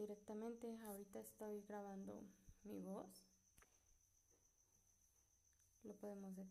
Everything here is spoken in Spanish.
directamente. Ahorita estoy grabando mi voz. Lo podemos detener.